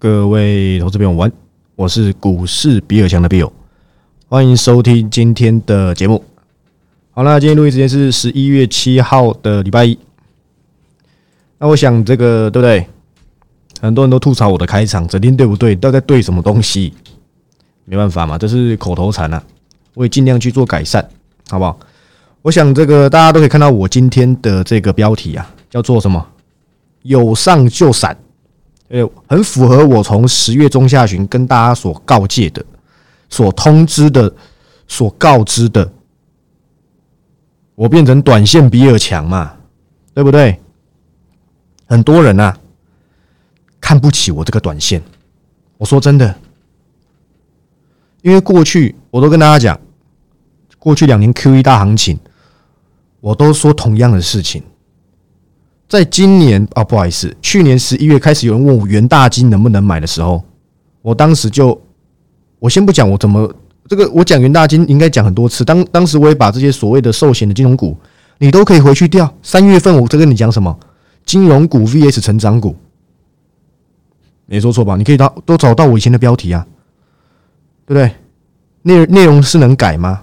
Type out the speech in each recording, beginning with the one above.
各位投资朋友晚，我是股市比尔强的 Bill，欢迎收听今天的节目。好那今天录音时间是十一月七号的礼拜一。那我想这个对不对？很多人都吐槽我的开场，整天对不对？都在对什么东西？没办法嘛，这是口头禅啊。我也尽量去做改善，好不好？我想这个大家都可以看到我今天的这个标题啊，叫做什么？有上就闪。呃，很符合我从十月中下旬跟大家所告诫的、所通知的、所告知的，我变成短线比尔强嘛，对不对？很多人啊看不起我这个短线，我说真的，因为过去我都跟大家讲，过去两年 Q E 大行情，我都说同样的事情。在今年啊，不好意思，去年十一月开始有人问我元大金能不能买的时候，我当时就，我先不讲我怎么这个，我讲元大金应该讲很多次。当当时我也把这些所谓的寿险的金融股，你都可以回去调。三月份我在跟你讲什么？金融股 VS 成长股，没说错吧？你可以到都找到我以前的标题啊，对不对？内内容是能改吗？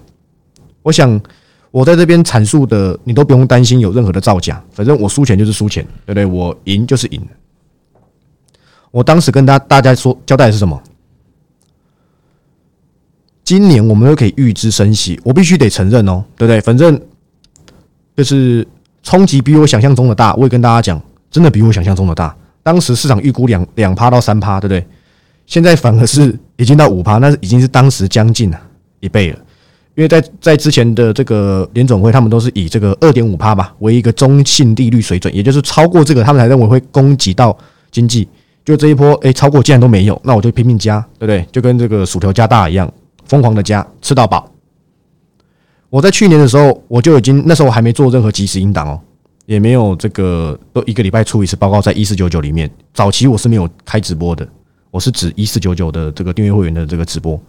我想。我在这边阐述的，你都不用担心有任何的造假，反正我输钱就是输钱，对不对？我赢就是赢。我当时跟大大家说交代的是什么？今年我们都可以预知升息，我必须得承认哦，对不对？反正就是冲击比我想象中的大，我也跟大家讲，真的比我想象中的大。当时市场预估两两趴到三趴，对不对？现在反而是已经到五趴，那已经是当时将近了一倍了。因为在在之前的这个联总会，他们都是以这个二点五趴吧为一个中性利率水准，也就是超过这个，他们才认为会攻击到经济。就这一波，哎，超过竟然都没有，那我就拼命加，对不对？就跟这个薯条加大一样，疯狂的加，吃到饱。我在去年的时候，我就已经那时候我还没做任何即时音档哦，也没有这个都一个礼拜出一次报告，在一四九九里面，早期我是没有开直播的，我是指一四九九的这个订阅会员的这个直播。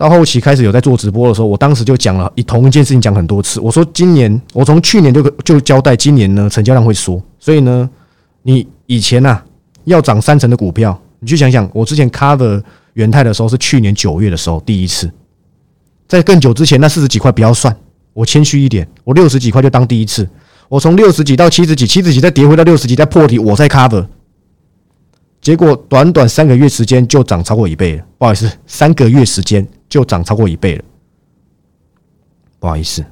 到后期开始有在做直播的时候，我当时就讲了，以同一件事情讲很多次。我说今年，我从去年就就交代，今年呢成交量会缩，所以呢，你以前呐要涨三成的股票，你去想想，我之前 cover 元泰的时候是去年九月的时候第一次，在更久之前那四十几块不要算，我谦虚一点，我六十几块就当第一次。我从六十几到七十几，七十几再跌回到六十几再破底，我再 cover。结果短短三个月时间就涨超过一倍了，不好意思，三个月时间就涨超过一倍了，不好意思，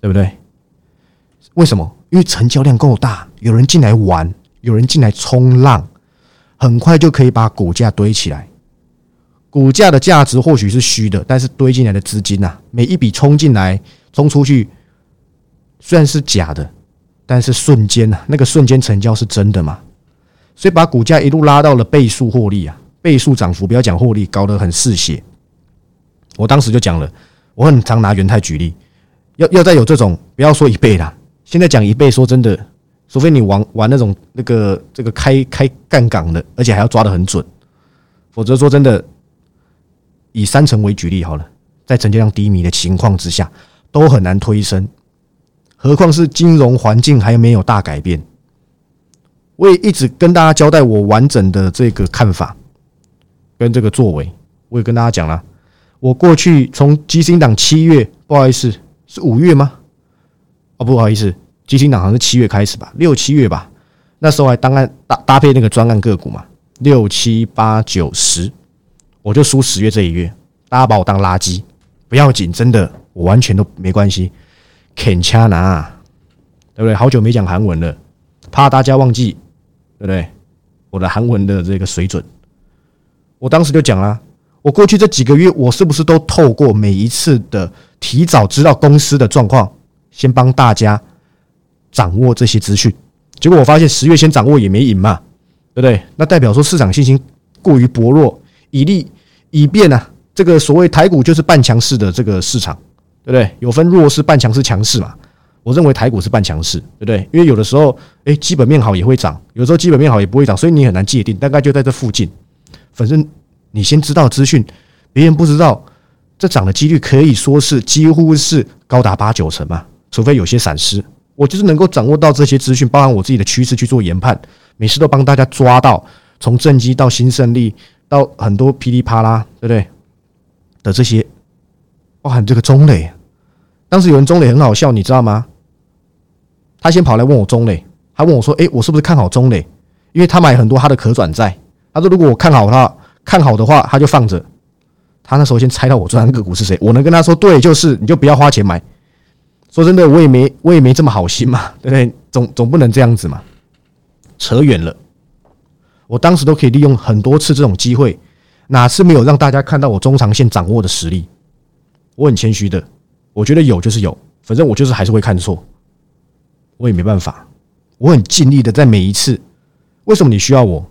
对不对？为什么？因为成交量够大，有人进来玩，有人进来冲浪，很快就可以把股价堆起来。股价的价值或许是虚的，但是堆进来的资金呐，每一笔冲进来、冲出去，虽然是假的，但是瞬间呐，那个瞬间成交是真的嘛？所以把股价一路拉到了倍数获利啊，倍数涨幅，不要讲获利，搞得很嗜血。我当时就讲了，我很常拿元泰举例，要要再有这种，不要说一倍啦，现在讲一倍，说真的，除非你玩玩那种那个这个开开杠杆的，而且还要抓得很准，否则说真的，以三成为举例好了，在成交量低迷的情况之下，都很难推升，何况是金融环境还没有大改变。我也一直跟大家交代我完整的这个看法跟这个作为，我也跟大家讲了，我过去从基金党七月，不好意思，是五月吗？哦，不好意思，基金党好像是七月开始吧，六七月吧，那时候还当案搭搭配那个专案个股嘛，六七八九十，我就输十月这一月，大家把我当垃圾，不要紧，真的，我完全都没关系，肯掐拿，对不对？好久没讲韩文了，怕大家忘记。对不对？我的韩文的这个水准，我当时就讲了，我过去这几个月，我是不是都透过每一次的提早知道公司的状况，先帮大家掌握这些资讯？结果我发现十月先掌握也没赢嘛，对不对？那代表说市场信心过于薄弱，以利以便呢？这个所谓台股就是半强势的这个市场，对不对？有分弱势、半强势、强势嘛？我认为台股是半强势，对不对？因为有的时候，哎，基本面好也会涨，有时候基本面好也不会涨，所以你很难界定，大概就在这附近。反正你先知道资讯，别人不知道，这涨的几率可以说是几乎是高达八九成嘛，除非有些闪失。我就是能够掌握到这些资讯，包含我自己的趋势去做研判，每次都帮大家抓到，从正机到新胜利，到很多噼里啪啦，对不对？的这些，包含这个中磊，当时有人中磊很好笑，你知道吗？他先跑来问我中磊，他问我说：“诶，我是不是看好中磊？因为他买很多他的可转债。他说如果我看好他，看好的话，他就放着。他那时候先猜到我做单个股是谁，我能跟他说对，就是你就不要花钱买。说真的，我也没 我也没这么好心嘛，对不对？总总不能这样子嘛。”扯远了，我当时都可以利用很多次这种机会，哪次没有让大家看到我中长线掌握的实力？我很谦虚的，我觉得有就是有，反正我就是还是会看错，我也没办法，我很尽力的在每一次。为什么你需要我？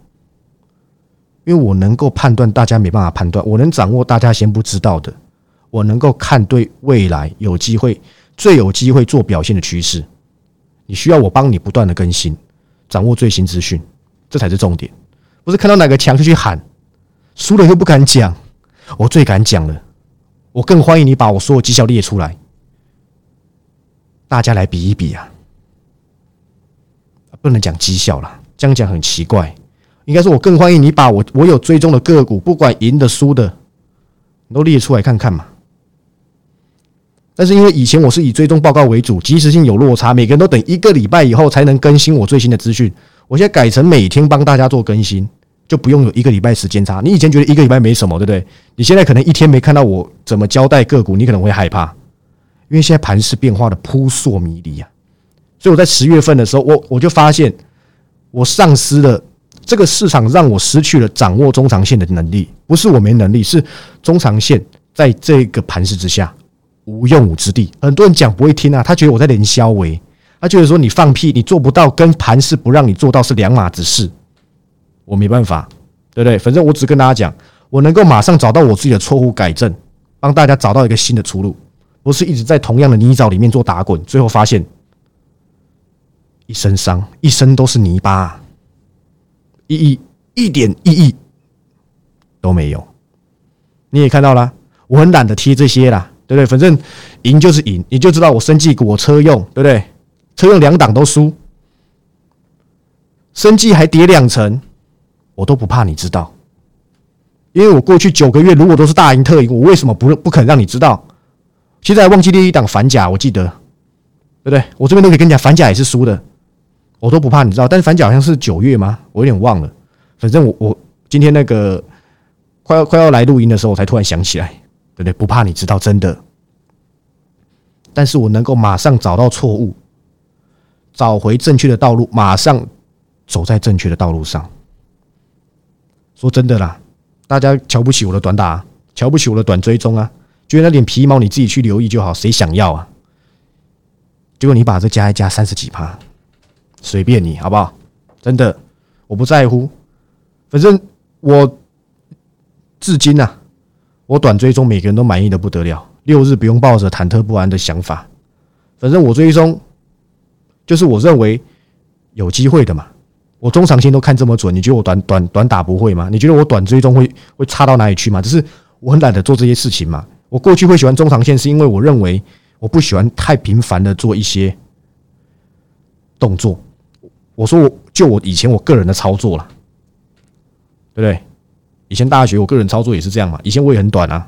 因为我能够判断大家没办法判断，我能掌握大家先不知道的，我能够看对未来有机会最有机会做表现的趋势。你需要我帮你不断的更新。掌握最新资讯，这才是重点。不是看到哪个强就去喊，输了又不敢讲。我最敢讲了，我更欢迎你把我所有绩效列出来，大家来比一比啊！不能讲绩效了，这样讲很奇怪。应该说，我更欢迎你把我我有追踪的个股，不管赢的输的，都列出来看看嘛。但是因为以前我是以追踪报告为主，及时性有落差，每个人都等一个礼拜以后才能更新我最新的资讯。我现在改成每天帮大家做更新，就不用有一个礼拜时间差。你以前觉得一个礼拜没什么，对不对？你现在可能一天没看到我怎么交代个股，你可能会害怕，因为现在盘势变化的扑朔迷离啊。所以我在十月份的时候，我我就发现我丧失了这个市场，让我失去了掌握中长线的能力。不是我没能力，是中长线在这个盘势之下。无用武之地，很多人讲不会听啊，他觉得我在连销为，他觉得说你放屁，你做不到，跟盘势不让你做到是两码子事，我没办法，对不对？反正我只跟大家讲，我能够马上找到我自己的错误改正，帮大家找到一个新的出路，不是一直在同样的泥沼里面做打滚，最后发现一身伤，一身都是泥巴，意义一点意义都没有。你也看到了，我很懒得贴这些啦。对不对？反正赢就是赢，你就知道我生计我车用，对不对？车用两档都输，生计还跌两成，我都不怕你知道，因为我过去九个月如果都是大赢特赢，我为什么不不肯让你知道？现在忘记第一档反甲，我记得，对不对？我这边都可以跟你讲，反甲也是输的，我都不怕你知道。但是反甲好像是九月吗？我有点忘了。反正我我今天那个快要快要来录音的时候，我才突然想起来。对不对？不怕你知道真的，但是我能够马上找到错误，找回正确的道路，马上走在正确的道路上。说真的啦，大家瞧不起我的短打，瞧不起我的短追踪啊，觉得那点皮毛你自己去留意就好，谁想要啊？结果你把这加一加三十几趴，随便你好不好？真的，我不在乎，反正我至今啊。我短追踪，每个人都满意的不得了。六日不用抱着忐忑不安的想法，反正我追踪就是我认为有机会的嘛。我中长线都看这么准，你觉得我短短短打不会吗？你觉得我短追踪会会差到哪里去吗？只是我很懒得做这些事情嘛。我过去会喜欢中长线，是因为我认为我不喜欢太频繁的做一些动作。我说我就我以前我个人的操作了，对不对？以前大学我个人操作也是这样嘛，以前我也很短啊，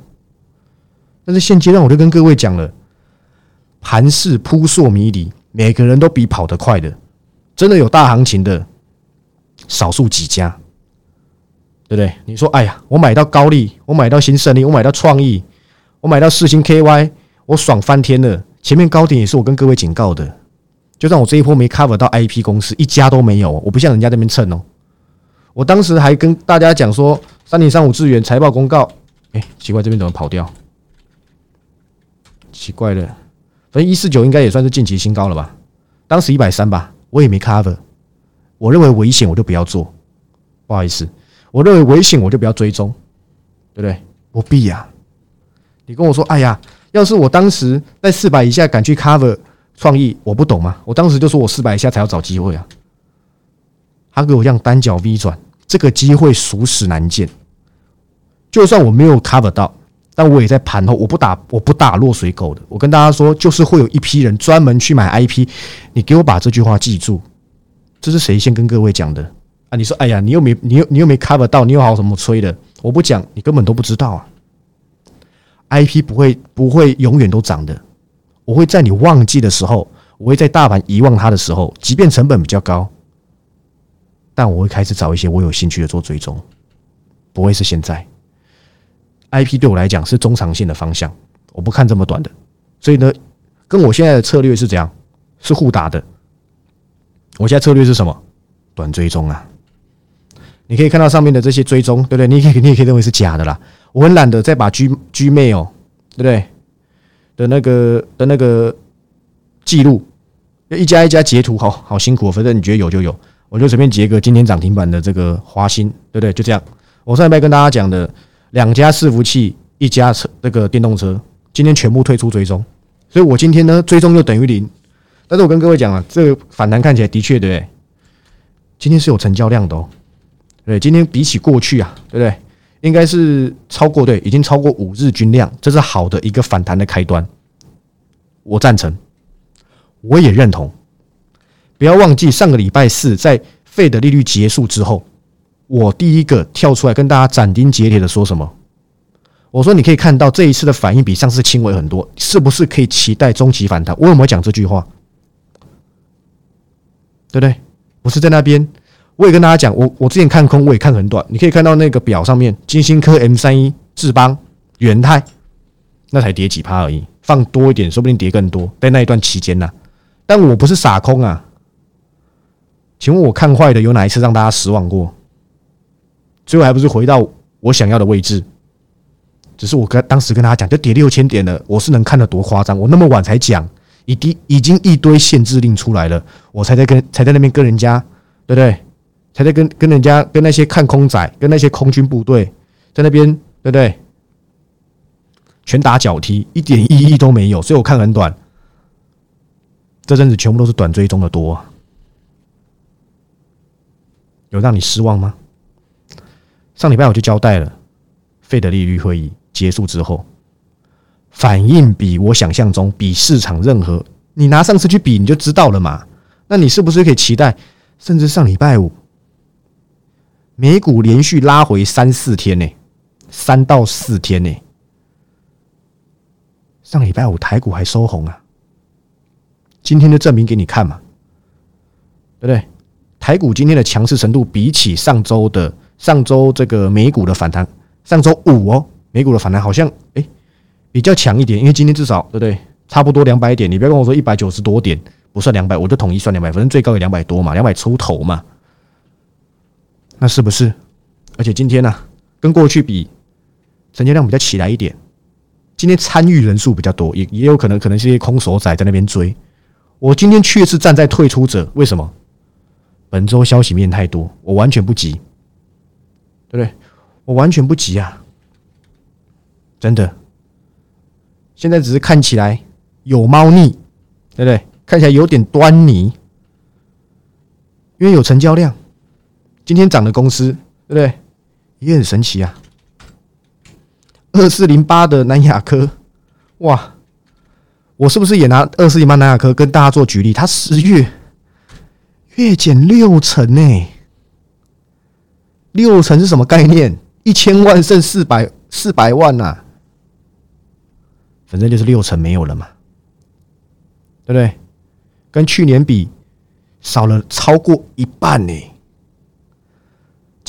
但是现阶段我就跟各位讲了，盘势扑朔迷离，每个人都比跑得快的，真的有大行情的少数几家，对不对？你说，哎呀，我买到高利，我买到新胜利，我买到创意，我买到四星 KY，我爽翻天了。前面高点也是我跟各位警告的，就算我这一波没 cover 到 IP 公司，一家都没有，我不像人家那边蹭哦。我当时还跟大家讲说。三零三五资源财报公告，哎，奇怪，这边怎么跑掉？奇怪了，反正一四九应该也算是近期新高了吧？当时一百三吧，我也没 cover。我认为危险，我就不要做。不好意思，我认为危险，我就不要追踪，对不对？不必呀。你跟我说，哎呀，要是我当时在四百以下敢去 cover 创意，我不懂吗？我当时就说我四百以下才要找机会啊。他给我这样单脚 V 转，这个机会属实难见。就算我没有 cover 到，但我也在盘后，我不打我不打落水狗的。我跟大家说，就是会有一批人专门去买 IP。你给我把这句话记住，这是谁先跟各位讲的？啊，你说，哎呀，你又没，你又你又没 cover 到，你又好什么吹的？我不讲，你根本都不知道啊。IP 不会不会永远都涨的，我会在你忘记的时候，我会在大盘遗忘它的时候，即便成本比较高，但我会开始找一些我有兴趣的做追踪，不会是现在。IP 对我来讲是中长线的方向，我不看这么短的，所以呢，跟我现在的策略是怎样？是互打的。我现在策略是什么？短追踪啊！你可以看到上面的这些追踪，对不对？你可以，你也可以认为是假的啦。我很懒得再把 G G mail，对不对？的那个的那个记录，一家一家截图，好好辛苦。反正你觉得有就有，我就随便截个今天涨停板的这个华兴，对不对？就这样。我上礼拜跟大家讲的两家伺服器，一家车那个电动车，今天全部退出追踪，所以我今天呢追踪就等于零。但是我跟各位讲了，这个反弹看起来的确对，今天是有成交量的哦。对，今天比起过去啊，对不对？应该是超过对，已经超过五日均量，这是好的一个反弹的开端。我赞成，我也认同。不要忘记上个礼拜四在费的利率结束之后，我第一个跳出来跟大家斩钉截铁的说什么？我说你可以看到这一次的反应比上次轻微很多，是不是可以期待中期反弹？我有没有讲这句话？对不对？不是在那边。我也跟大家讲，我我之前看空，我也看很短。你可以看到那个表上面，金星科、M 三一、智邦、元泰，那才跌几趴而已。放多一点，说不定跌更多。在那一段期间呢，但我不是傻空啊。请问我看坏的有哪一次让大家失望过？最后还不是回到我想要的位置？只是我跟当时跟大家讲，就跌六千点了，我是能看得多夸张？我那么晚才讲，已经已经一堆限制令出来了，我才在跟才在那边跟人家，对不对？还在跟跟人家跟那些看空仔跟那些空军部队在那边对不对？拳打脚踢一点意义都没有，所以我看很短。这阵子全部都是短追踪的多，有让你失望吗？上礼拜我就交代了，费德利率会议结束之后，反应比我想象中比市场任何你拿上次去比你就知道了嘛？那你是不是可以期待？甚至上礼拜五。美股连续拉回三四天呢，三到四天呢。上礼拜五台股还收红啊，今天就证明给你看嘛，对不对？台股今天的强势程度比起上周的上周这个美股的反弹，上周五哦，美股的反弹好像哎比较强一点，因为今天至少对不对？差不多两百点，你不要跟我说一百九十多点不算两百，我就统一算两百，反正最高也两百多嘛，两百出头嘛。那是不是？而且今天呢，跟过去比，成交量比较起来一点。今天参与人数比较多，也也有可能可能是一些空手仔在那边追。我今天确实站在退出者，为什么？本周消息面太多，我完全不急，对不对？我完全不急啊，真的。现在只是看起来有猫腻，对不对？看起来有点端倪，因为有成交量。今天涨的公司，对不对？也很神奇啊。二四零八的南亚科，哇！我是不是也拿二四零八南亚科跟大家做举例？它十月月减六成呢？六成是什么概念？一千万剩四百四百万呐？反正就是六成没有了嘛，对不对？跟去年比少了超过一半呢。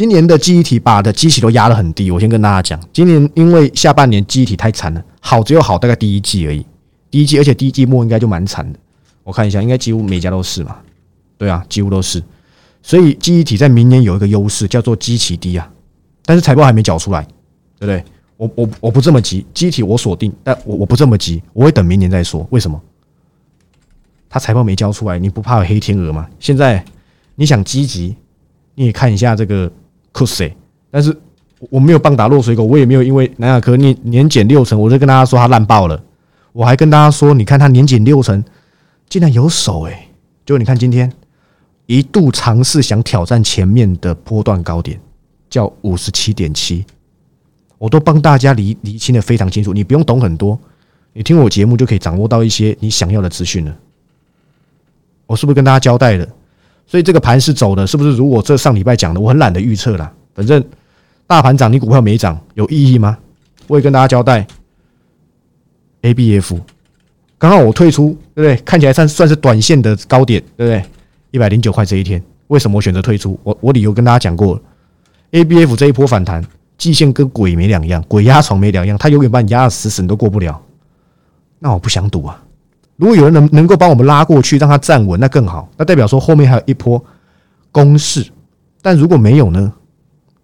今年的记忆体把的机器都压得很低，我先跟大家讲，今年因为下半年记忆体太惨了，好只有好大概第一季而已，第一季而且第一季末应该就蛮惨的，我看一下，应该几乎每家都是嘛，对啊，几乎都是，所以记忆体在明年有一个优势叫做基期低啊，但是财报还没缴出来，对不对？我我我不这么急，机体我锁定，但我我不这么急，我会等明年再说，为什么？他财报没交出来，你不怕有黑天鹅吗？现在你想积极，你也看一下这个。酷死！但是我没有棒打落水狗，我也没有因为南亚科年年减六成，我就跟大家说它烂爆了。我还跟大家说，你看它年减六成，竟然有手哎！就你看今天一度尝试想挑战前面的波段高点，叫五十七点七，我都帮大家理理清的非常清楚。你不用懂很多，你听我节目就可以掌握到一些你想要的资讯了。我是不是跟大家交代了？所以这个盘是走的，是不是？如果这上礼拜讲的，我很懒得预测了。反正大盘涨，你股票没涨，有意义吗？我也跟大家交代，A B F，刚好我退出，对不对？看起来算算是短线的高点，对不对？一百零九块这一天，为什么我选择退出？我我理由跟大家讲过了，A B F 这一波反弹，季线跟鬼没两样，鬼压床没两样，它永远把你压死死，你都过不了。那我不想赌啊。如果有人能能够帮我们拉过去，让它站稳，那更好。那代表说后面还有一波攻势。但如果没有呢？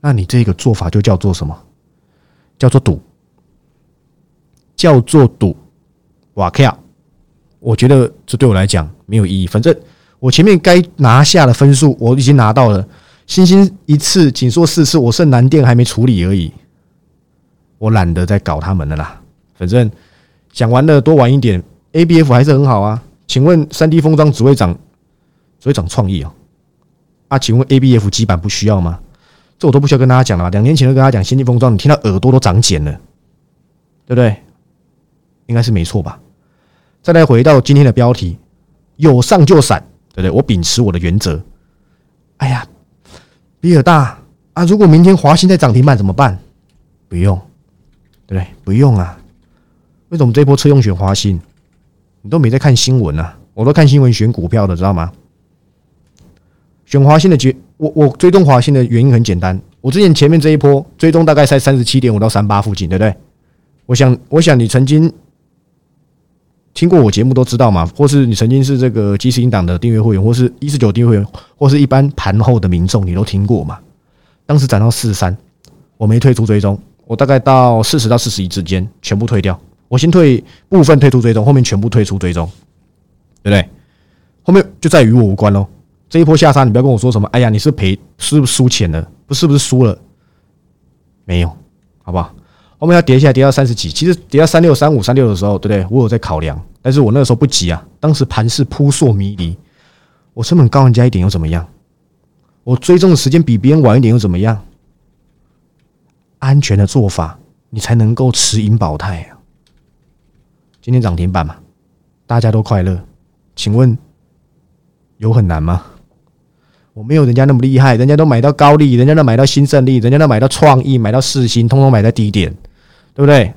那你这个做法就叫做什么？叫做赌，叫做赌。哇靠！我觉得这对我来讲没有意义。反正我前面该拿下的分数我已经拿到了，星星一次，紧缩四次，我剩蓝电还没处理而已。我懒得再搞他们了啦。反正讲完了，多玩一点。A B F 还是很好啊，请问三 D 封装只会涨，只会涨创意哦。啊，请问 A B F 基板不需要吗？这我都不需要跟大家讲了。两年前就跟大家讲先进封装，你听到耳朵都长茧了，对不对？应该是没错吧？再来回到今天的标题，有上就闪，对不对？我秉持我的原则。哎呀，比尔大啊，如果明天华兴在涨停板怎么办？不用，对不对？不用啊。为什么这波车用选华兴？你都没在看新闻啊？我都看新闻选股票的，知道吗？选华信的结，我我追踪华信的原因很简单。我之前前面这一波追踪大概在三十七点五到三八附近，对不对？我想，我想你曾经听过我节目都知道嘛，或是你曾经是这个即时音档的订阅会员，或是一四九订阅会员，或是一般盘后的民众，你都听过嘛？当时涨到四十三，我没退出追踪，我大概到四十到四十一之间全部退掉。我先退部分退出追踪，后面全部退出追踪，对不对？后面就再与我无关喽。这一波下杀，你不要跟我说什么。哎呀，你是赔是不是输钱了？不是不是输了？没有，好不好？后面要跌下来，跌到三十几，其实跌到三六三五三六的时候，对不对？我有在考量，但是我那个时候不急啊。当时盘势扑朔迷离，我成本高人家一点又怎么样？我追踪的时间比别人晚一点又怎么样？安全的做法，你才能够持盈保泰啊。今天涨停板嘛，大家都快乐。请问有很难吗？我没有人家那么厉害，人家都买到高利，人家都买到新胜利，人家都买到创意，买到四星，通通买在低点，对不对？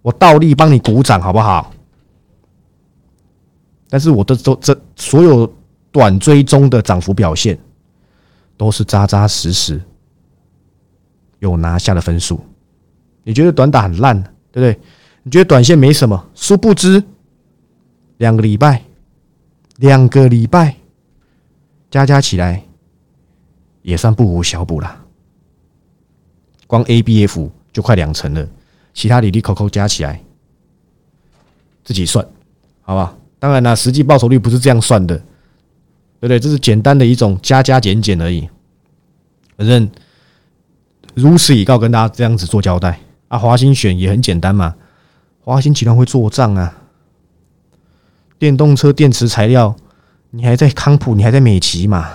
我倒立帮你鼓掌好不好？但是我的都这所有短追中的涨幅表现，都是扎扎实实有拿下的分数。你觉得短打很烂，对不对？你觉得短线没什么？殊不知，两个礼拜，两个礼拜加加起来也算不无小补了。光 A、B、F 就快两成了，其他里里口口加起来自己算，好吧？当然了，实际报酬率不是这样算的，对不对？这是简单的一种加加减减而已。反正如此以告，跟大家这样子做交代啊。华兴选也很简单嘛。华兴集团会做账啊！电动车电池材料，你还在康普，你还在美琪嘛？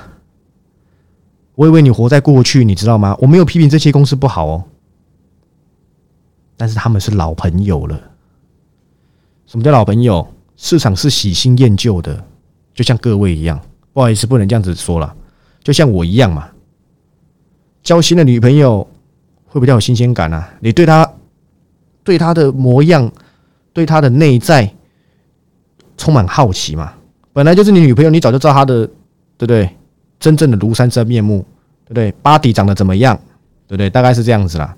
我以为你活在过去，你知道吗？我没有批评这些公司不好哦，但是他们是老朋友了。什么叫老朋友？市场是喜新厌旧的，就像各位一样。不好意思，不能这样子说了，就像我一样嘛。交新的女朋友会比较有新鲜感啊！你对她。对他的模样，对他的内在充满好奇嘛？本来就是你女朋友，你早就知道她的，对不对？真正的庐山真面目，对不对？巴迪长得怎么样，对不对？大概是这样子啦。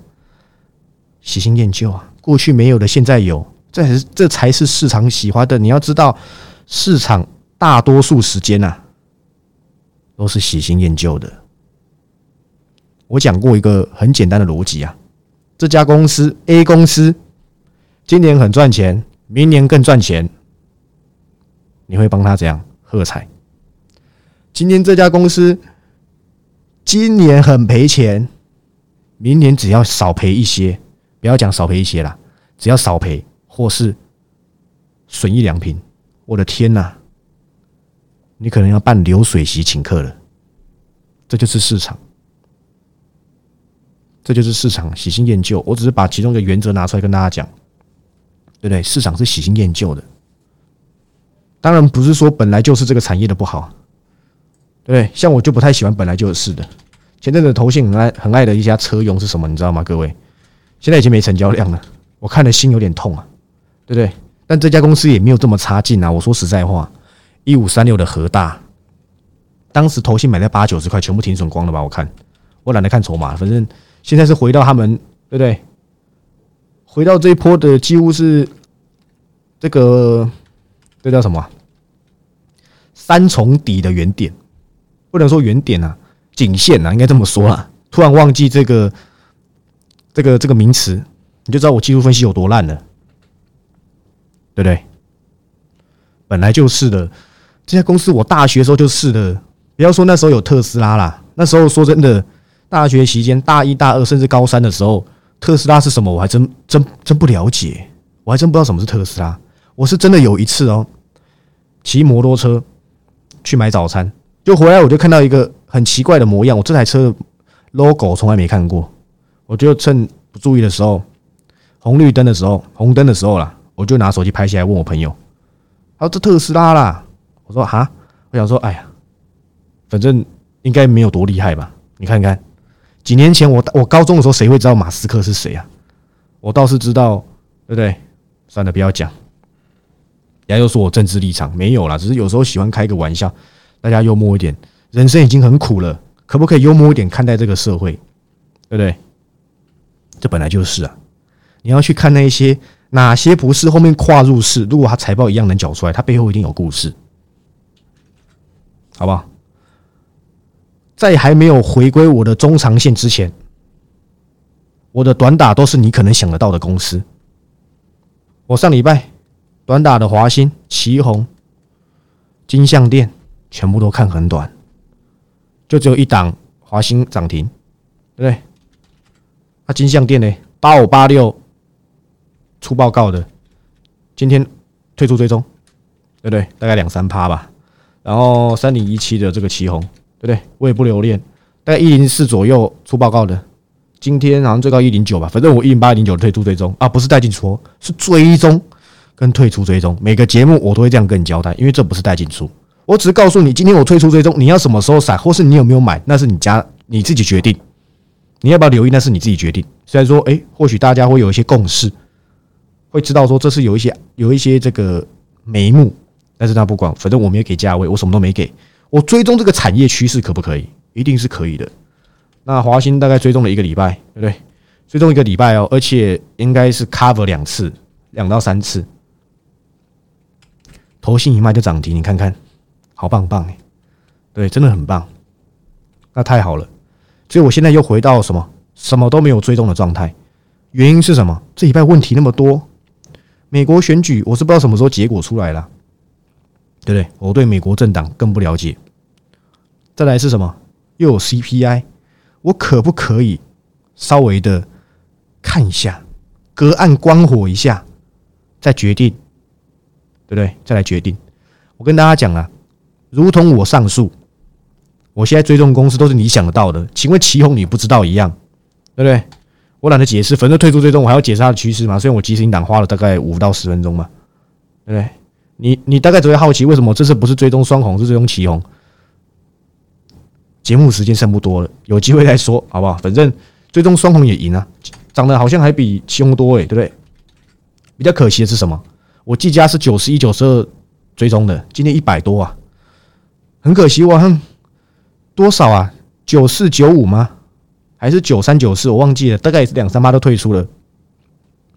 喜新厌旧啊，过去没有的现在有，这才是这才是市场喜欢的。你要知道，市场大多数时间呐，都是喜新厌旧的。我讲过一个很简单的逻辑啊。这家公司 A 公司今年很赚钱，明年更赚钱，你会帮他怎样喝彩？今天这家公司今年很赔钱，明年只要少赔一些，不要讲少赔一些啦，只要少赔或是损益两平，我的天呐，你可能要办流水席请客了，这就是市场。这就是市场喜新厌旧，我只是把其中一个原则拿出来跟大家讲，对不对？市场是喜新厌旧的，当然不是说本来就是这个产业的不好，对不对？像我就不太喜欢本来就是的。前阵子投信很爱很爱的一家车用是什么？你知道吗？各位，现在已经没成交量了，我看的心有点痛啊，对不对？但这家公司也没有这么差劲啊。我说实在话，一五三六的和大，当时投信买在八九十块，全部停损光了吧？我看，我懒得看筹码，反正现在是回到他们，对不对？回到这一波的几乎是这个，这叫什么？三重底的原点，不能说原点啊。颈线呐，应该这么说啦。突然忘记这个、这个、这个名词，你就知道我技术分析有多烂了，对不对？本来就是的，这家公司我大学时候就是的。不要说那时候有特斯拉啦，那时候说真的，大学期间大一、大二甚至高三的时候，特斯拉是什么，我还真真真不了解，我还真不知道什么是特斯拉。我是真的有一次哦，骑摩托车去买早餐，就回来我就看到一个。很奇怪的模样，我这台车 logo 从来没看过，我就趁不注意的时候，红绿灯的时候，红灯的时候啦，我就拿手机拍下来，问我朋友，他说这特斯拉啦，我说哈，我想说，哎呀，反正应该没有多厉害吧？你看看，几年前我我高中的时候，谁会知道马斯克是谁啊？我倒是知道，对不对？算了，不要讲，人家又说我政治立场没有啦，只是有时候喜欢开个玩笑，大家幽默一点。人生已经很苦了，可不可以幽默一点看待这个社会？对不对？这本来就是啊！你要去看那些哪些不是后面跨入式，如果他财报一样能缴出来，他背后一定有故事，好不好？在还没有回归我的中长线之前，我的短打都是你可能想得到的公司。我上礼拜短打的华兴、旗宏、金相店全部都看很短。就只有一档华兴涨停，对不对？那金相店呢？八五八六出报告的，今天退出追踪，对不对？大概两三趴吧。然后三零一七的这个旗红，对不对？我也不留恋，大概一零四左右出报告的，今天好像最高一零九吧。反正我一零八零九退出追踪啊，不是带进出，是追踪跟退出追踪。每个节目我都会这样跟你交代，因为这不是带进出。我只是告诉你，今天我退出追踪，你要什么时候闪，或是你有没有买，那是你家你自己决定。你要不要留意，那是你自己决定。虽然说，哎，或许大家会有一些共识，会知道说这是有一些有一些这个眉目，但是他不管，反正我没有给价位，我什么都没给。我追踪这个产业趋势可不可以？一定是可以的。那华兴大概追踪了一个礼拜，对不对？追踪一个礼拜哦，而且应该是 cover 两次，两到三次，头信一卖就涨停，你看看。好棒棒哎，对，真的很棒，那太好了。所以我现在又回到什么什么都没有追踪的状态，原因是什么？这礼拜问题那么多，美国选举我是不知道什么时候结果出来了，对不对？我对美国政党更不了解。再来是什么？又有 CPI，我可不可以稍微的看一下，隔岸观火一下，再决定，对不对？再来决定。我跟大家讲啊。如同我上述，我现在追踪公司都是你想得到的。请问旗宏你不知道一样，对不对？我懒得解释，反正退出追踪，我还要解释它的趋势嘛。所以我即时档花了大概五到十分钟嘛，对不对？你你大概只会好奇为什么这次不是追踪双红，是追踪旗红？节目时间剩不多了，有机会再说好不好？反正追踪双红也赢啊，涨得好像还比旗红多诶，对不对？比较可惜的是什么？我季家是九十一、九十二追踪的，今天一百多啊。很可惜，我哼多少啊？九四九五吗？还是九三九四？我忘记了，大概也是两三八都退出了，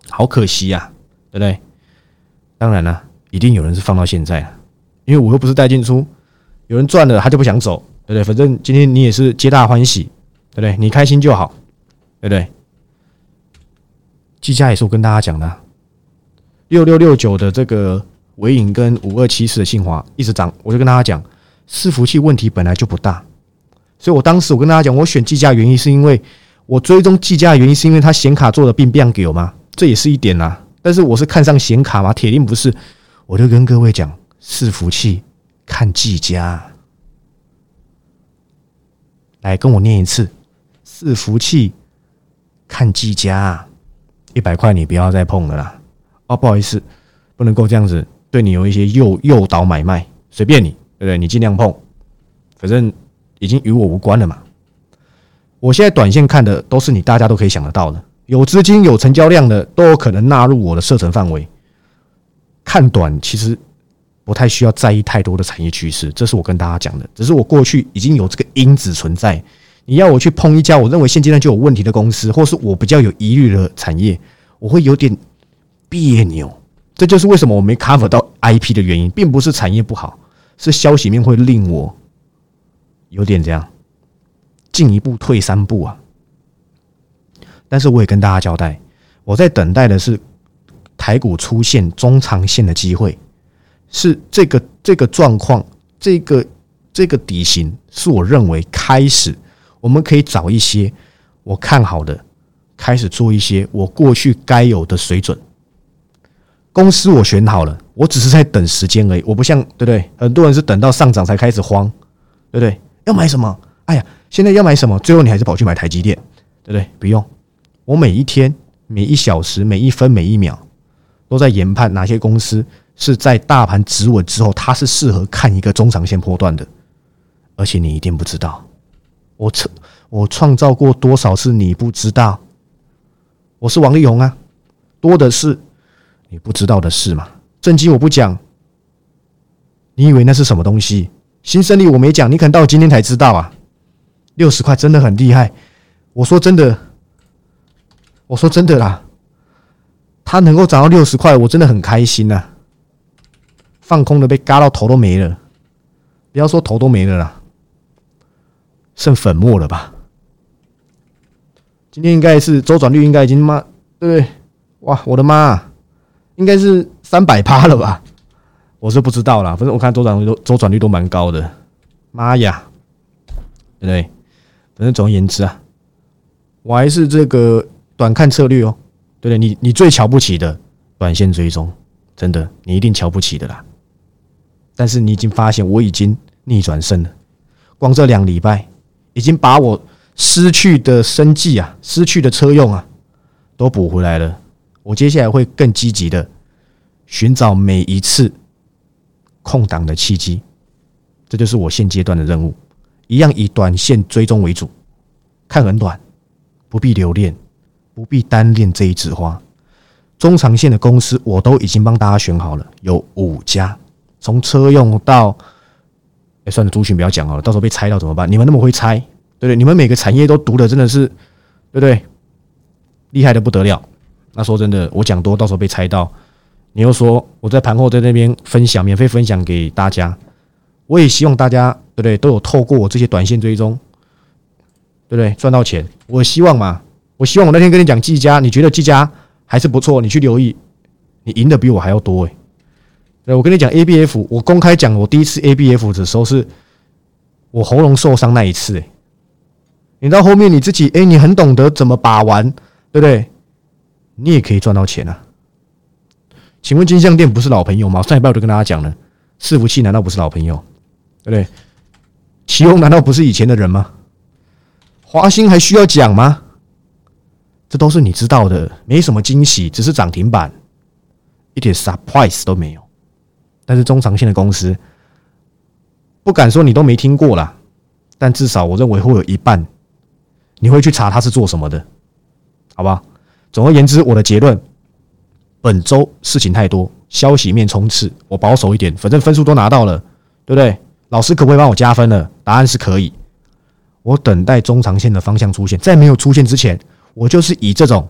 好可惜呀，对不对？当然了，一定有人是放到现在，因为我又不是带进出，有人赚了他就不想走，对不对？反正今天你也是皆大欢喜，对不对？你开心就好，对不对？计价也是我跟大家讲的，六六六九的这个尾影跟五二七四的信华一直涨，我就跟大家讲。伺服器问题本来就不大，所以我当时我跟大家讲，我选技嘉原因是因为我追踪技嘉的原因是因为它显卡做的并不给我吗？这也是一点啦。但是我是看上显卡吗？铁定不是。我就跟各位讲，伺服器看技嘉，来跟我念一次，伺服器看技嘉，一百块你不要再碰了啦。哦，不好意思，不能够这样子，对你有一些诱诱导买卖，随便你。对不对？你尽量碰，反正已经与我无关了嘛。我现在短线看的都是你大家都可以想得到的，有资金有成交量的都有可能纳入我的射程范围。看短其实不太需要在意太多的产业趋势，这是我跟大家讲的。只是我过去已经有这个因子存在，你要我去碰一家我认为现阶段就有问题的公司，或是我比较有疑虑的产业，我会有点别扭。这就是为什么我没 cover 到 IP 的原因，并不是产业不好，是消息面会令我有点这样。进一步退三步啊！但是我也跟大家交代，我在等待的是台股出现中长线的机会，是这个这个状况，这个这个底型，是我认为开始我们可以找一些我看好的，开始做一些我过去该有的水准。公司我选好了，我只是在等时间而已。我不像对不对？很多人是等到上涨才开始慌，对不对？要买什么？哎呀！现在要买什么？最后你还是跑去买台积电，对不对？不用，我每一天、每一小时、每一分、每一秒，都在研判哪些公司是在大盘止稳之后，它是适合看一个中长线波段的。而且你一定不知道，我创我创造过多少次你不知道？我是王力宏啊，多的是你不知道的事嘛。正经我不讲，你以为那是什么东西？新胜利我没讲，你可能到今天才知道啊。六十块真的很厉害，我说真的，我说真的啦，它能够涨到六十块，我真的很开心呐。放空的被嘎到头都没了，不要说头都没了啦，剩粉末了吧？今天应该是周转率应该已经妈对不对？哇，我的妈，应该是三百趴了吧？我是不知道啦，反正我看周转率都周转率都蛮高的，妈呀，对不对？反正总而言之啊，我还是这个短看策略哦，对不对？你你最瞧不起的短线追踪，真的你一定瞧不起的啦。但是你已经发现我已经逆转胜了，光这两礼拜已经把我失去的生计啊、失去的车用啊都补回来了。我接下来会更积极的寻找每一次空档的契机，这就是我现阶段的任务。一样以短线追踪为主，看很短，不必留恋，不必单练这一枝花。中长线的公司我都已经帮大家选好了，有五家，从车用到，哎，算了，族群不要讲好了，到时候被猜到怎么办？你们那么会猜，对不对？你们每个产业都读的真的是，对不对？厉害的不得了。那说真的，我讲多，到时候被猜到，你又说我在盘后在那边分享，免费分享给大家。我也希望大家，对不对？都有透过我这些短线追踪，对不对？赚到钱。我希望嘛，我希望我那天跟你讲技嘉，你觉得技嘉还是不错，你去留意，你赢的比我还要多诶。对，我跟你讲 A B F，我公开讲我第一次 A B F 的时候，是我喉咙受伤那一次诶。你到后面你自己，哎，你很懂得怎么把玩，对不对？你也可以赚到钱啊。请问金项店不是老朋友吗？上礼拜我就跟大家讲了，伺服器难道不是老朋友？对不对？奇宏难道不是以前的人吗？华兴还需要讲吗？这都是你知道的，没什么惊喜，只是涨停板，一点 surprise 都没有。但是中长线的公司，不敢说你都没听过啦，但至少我认为会有一半，你会去查他是做什么的，好吧？总而言之，我的结论，本周事情太多，消息面冲刺，我保守一点，反正分数都拿到了，对不对？老师可不可以帮我加分呢？答案是可以。我等待中长线的方向出现，在没有出现之前，我就是以这种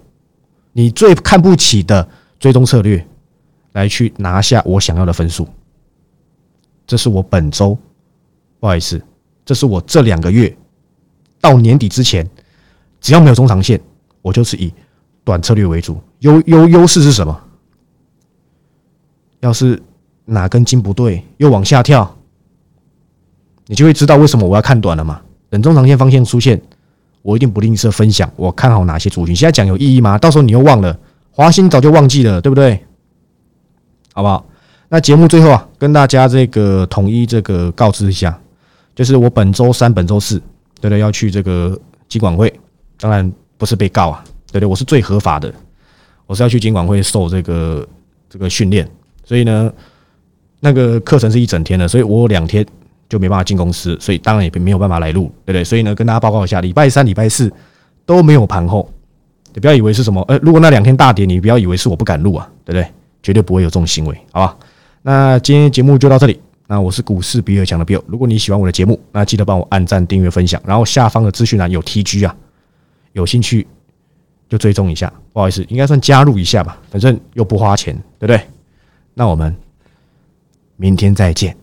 你最看不起的追踪策略来去拿下我想要的分数。这是我本周，不好意思，这是我这两个月到年底之前，只要没有中长线，我就是以短策略为主。优优优势是什么？要是哪根筋不对，又往下跳。你就会知道为什么我要看短了嘛？等中长线方向出现，我一定不吝啬分享我看好哪些族群。现在讲有意义吗？到时候你又忘了，华兴早就忘记了，对不对？好不好？那节目最后啊，跟大家这个统一这个告知一下，就是我本周三、本周四，对不对，要去这个金管会，当然不是被告啊，对对，我是最合法的，我是要去金管会受这个这个训练，所以呢，那个课程是一整天的，所以我两天。就没办法进公司，所以当然也没有办法来录，对不对？所以呢，跟大家报告一下，礼拜三、礼拜四都没有盘后，你不要以为是什么，呃，如果那两天大跌，你不要以为是我不敢录啊，对不对？绝对不会有这种行为，好吧？那今天节目就到这里。那我是股市比尔强的 Bill，如果你喜欢我的节目，那记得帮我按赞、订阅、分享，然后下方的资讯栏有 TG 啊，有兴趣就追踪一下，不好意思，应该算加入一下吧，反正又不花钱，对不对？那我们明天再见。